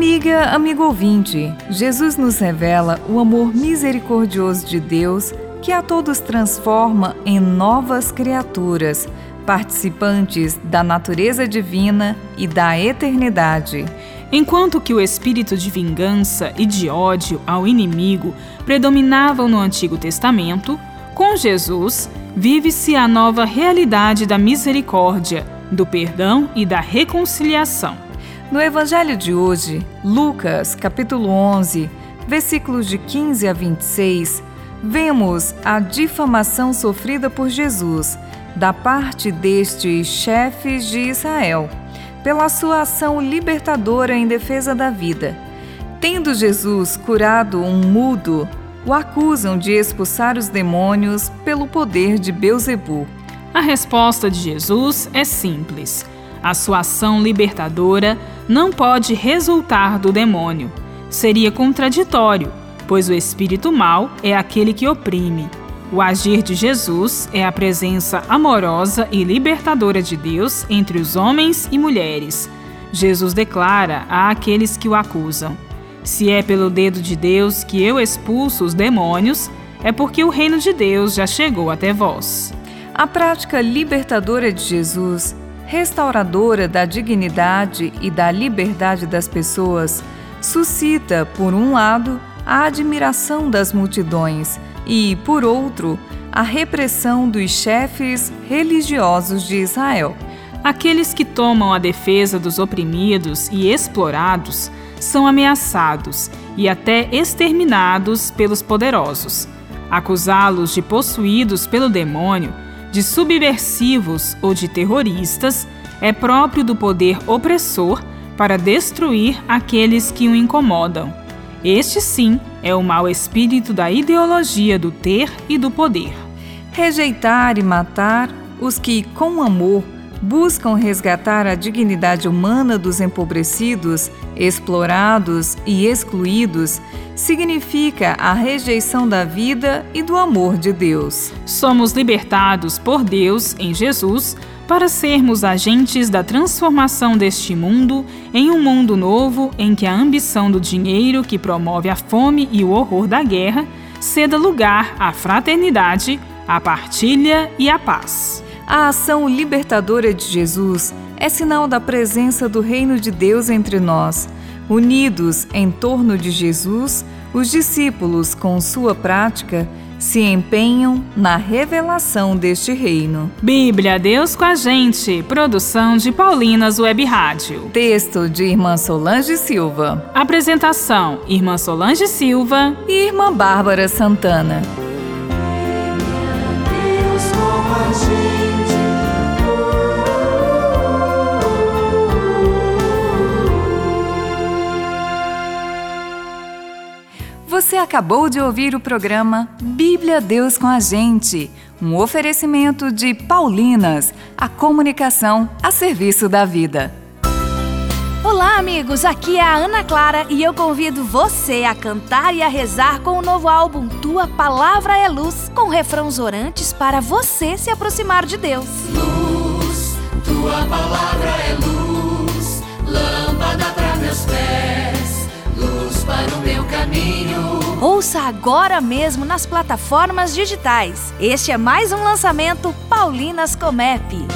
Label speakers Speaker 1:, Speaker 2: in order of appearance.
Speaker 1: Amiga, amigo ouvinte, Jesus nos revela o amor misericordioso de Deus que a todos transforma em novas criaturas, participantes da natureza divina e da eternidade.
Speaker 2: Enquanto que o espírito de vingança e de ódio ao inimigo predominavam no Antigo Testamento, com Jesus vive-se a nova realidade da misericórdia, do perdão e da reconciliação.
Speaker 1: No evangelho de hoje, Lucas, capítulo 11, versículos de 15 a 26, vemos a difamação sofrida por Jesus da parte destes chefes de Israel pela sua ação libertadora em defesa da vida. Tendo Jesus curado um mudo, o acusam de expulsar os demônios pelo poder de Beuzebu.
Speaker 2: A resposta de Jesus é simples. A sua ação libertadora não pode resultar do demônio. Seria contraditório, pois o espírito mau é aquele que oprime. O agir de Jesus é a presença amorosa e libertadora de Deus entre os homens e mulheres. Jesus declara a aqueles que o acusam: Se é pelo dedo de Deus que eu expulso os demônios, é porque o reino de Deus já chegou até vós.
Speaker 1: A prática libertadora de Jesus, restauradora da dignidade e da liberdade das pessoas, suscita, por um lado, a admiração das multidões e, por outro, a repressão dos chefes religiosos de Israel.
Speaker 2: Aqueles que tomam a defesa dos oprimidos e explorados são ameaçados e até exterminados pelos poderosos. Acusá-los de possuídos pelo demônio, de subversivos ou de terroristas é próprio do poder opressor para destruir aqueles que o incomodam. Este sim é o mau espírito da ideologia do ter e do poder.
Speaker 1: Rejeitar e matar os que, com amor, buscam resgatar a dignidade humana dos empobrecidos, explorados e excluídos, significa a rejeição da vida e do amor de Deus.
Speaker 2: Somos libertados por Deus em Jesus para sermos agentes da transformação deste mundo em um mundo novo em que a ambição do dinheiro que promove a fome e o horror da guerra ceda lugar à fraternidade, à partilha e à paz.
Speaker 1: A ação libertadora de Jesus é sinal da presença do reino de Deus entre nós. Unidos em torno de Jesus, os discípulos, com sua prática, se empenham na revelação deste reino.
Speaker 2: Bíblia Deus com a gente, produção de Paulinas Web Rádio.
Speaker 1: Texto de Irmã Solange Silva.
Speaker 2: Apresentação: Irmã Solange Silva
Speaker 1: e Irmã Bárbara Santana. Deus com a gente. Acabou de ouvir o programa Bíblia Deus com a Gente, um oferecimento de Paulinas, a comunicação a serviço da vida.
Speaker 3: Olá, amigos! Aqui é a Ana Clara e eu convido você a cantar e a rezar com o novo álbum Tua Palavra é Luz, com refrãos orantes para você se aproximar de Deus.
Speaker 4: Luz, tua palavra é luz,
Speaker 3: Ouça agora mesmo nas plataformas digitais. Este é mais um lançamento Paulinas Comep.